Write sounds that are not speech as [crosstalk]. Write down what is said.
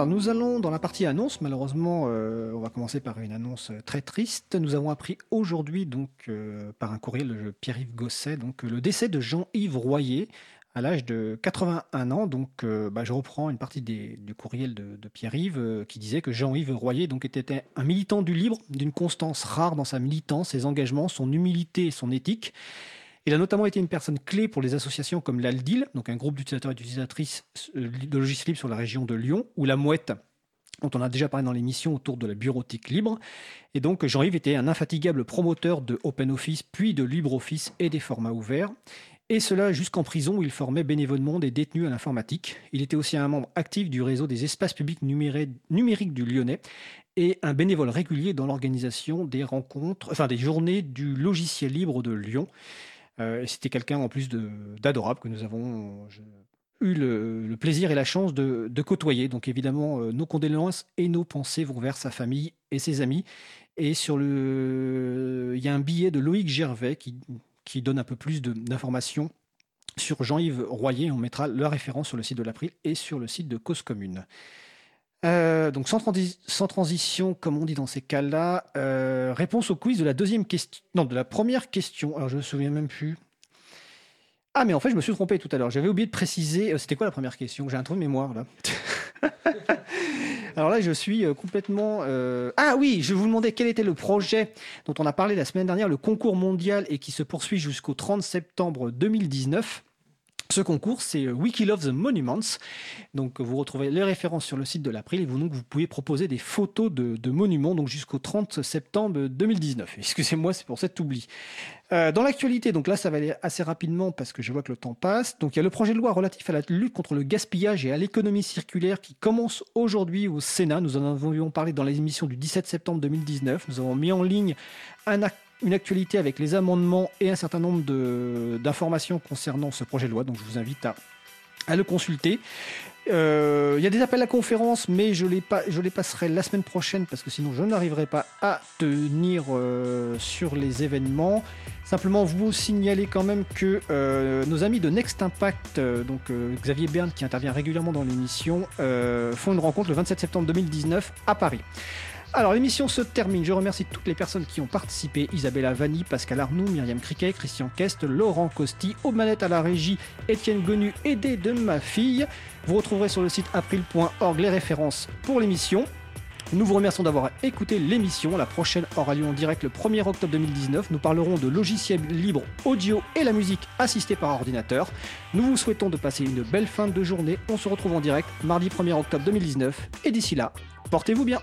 Alors nous allons dans la partie annonce. Malheureusement, euh, on va commencer par une annonce très triste. Nous avons appris aujourd'hui, donc euh, par un courriel de Pierre-Yves Gosset, donc le décès de Jean-Yves Royer à l'âge de 81 ans. Donc, euh, bah, je reprends une partie des- du courriel de, Pierre-Yves euh, qui disait que Jean-Yves Royer donc, était un militant du libre, d'une constance rare dans sa militance, ses engagements, son humilité et son éthique. Il a notamment été une personne clé pour les associations comme l'Aldil, donc un groupe d'utilisateurs et d'utilisatrices euh, de logiciels libres sur la région de Lyon, ou la Mouette, dont on a déjà parlé dans l'émission autour de la bureautique libre. Et donc Jean-Yves était un infatigable promoteur de OpenOffice, puis de LibreOffice et des formats ouverts. Et cela jusqu'en prison où il formait bénévolement des détenus à l'informatique. Il était aussi un membre actif du réseau des espaces publics numériques du Lyonnais et un bénévole régulier dans l'organisation des journées du logiciel libre de Lyon. Euh, C'était quelqu'un en plus d'adorable que nous avons eu le, plaisir et la chance de, côtoyer. Donc évidemment, euh, nos condoléances et nos pensées vont vers sa famille et ses amis. Et sur le, il y a un billet de Loïc Gervais qui, qui donne un peu plus d'informations sur Jean-Yves Royer. On mettra la référence sur le site de l'April et sur le site de Cause Commune. Euh, donc sans, transi- sans transition, comme on dit dans ces cas-là, euh, réponse au quiz de la deuxième question, non de la première question. Alors je me souviens même plus. Ah mais en fait je me suis trompé tout à l'heure. J'avais oublié de préciser. euh, C'était quoi la première question? J'ai un trou de mémoire là. [laughs] Alors là je suis complètement. Ah oui, je vous demandais quel était le projet dont on a parlé la semaine dernière, le concours mondial et qui se poursuit jusqu'au 30 septembre 2019. Ce concours, c'est euh, Wiki Love the Monuments. Donc, vous retrouvez les références sur le site de l'April et vous, vous pouvez proposer des photos de, monuments jusqu'au 30 septembre 2019. Excusez-moi, c'est pour cet oubli. Euh, dans l'actualité, donc là, ça va aller assez rapidement parce que je vois que le temps passe. Donc, il y a le projet de loi relatif à la lutte contre le gaspillage et à l'économie circulaire qui commence aujourd'hui au Sénat. Nous en avions parlé dans l'émission du 17 septembre 2019. Nous avons mis en ligne un ac- une actualité avec les amendements et un certain nombre d'informations concernant ce projet de loi. Donc, je vous invite à, à le consulter. Euh, Il y a des appels à conférence, mais je les, je les passerai la semaine prochaine parce que sinon je n'arriverai pas à tenir euh, sur les événements. Simplement vous signaler quand même que euh, nos amis de Next Impact, donc Xavier Berne qui intervient régulièrement dans l'émission, font une rencontre le 27 septembre 2019 à Paris. Alors l'émission se termine. Je remercie toutes les personnes qui ont participé Isabella Vanni, Pascal Arnoux, Myriam Criquet, Christian Kest, Laurent Costi, aux à la régie, Étienne Gonu, aidé de ma fille. Vous retrouverez sur le site april.org les références pour l'émission. Nous vous remercions d'avoir écouté l'émission. La prochaine aura lieu en direct le 1er octobre 2019. Nous parlerons de logiciels libres audio et la musique assistée par ordinateur. Nous vous souhaitons de passer une belle fin de journée. On se retrouve en direct mardi 1er octobre 2019. Et d'ici là, portez-vous bien.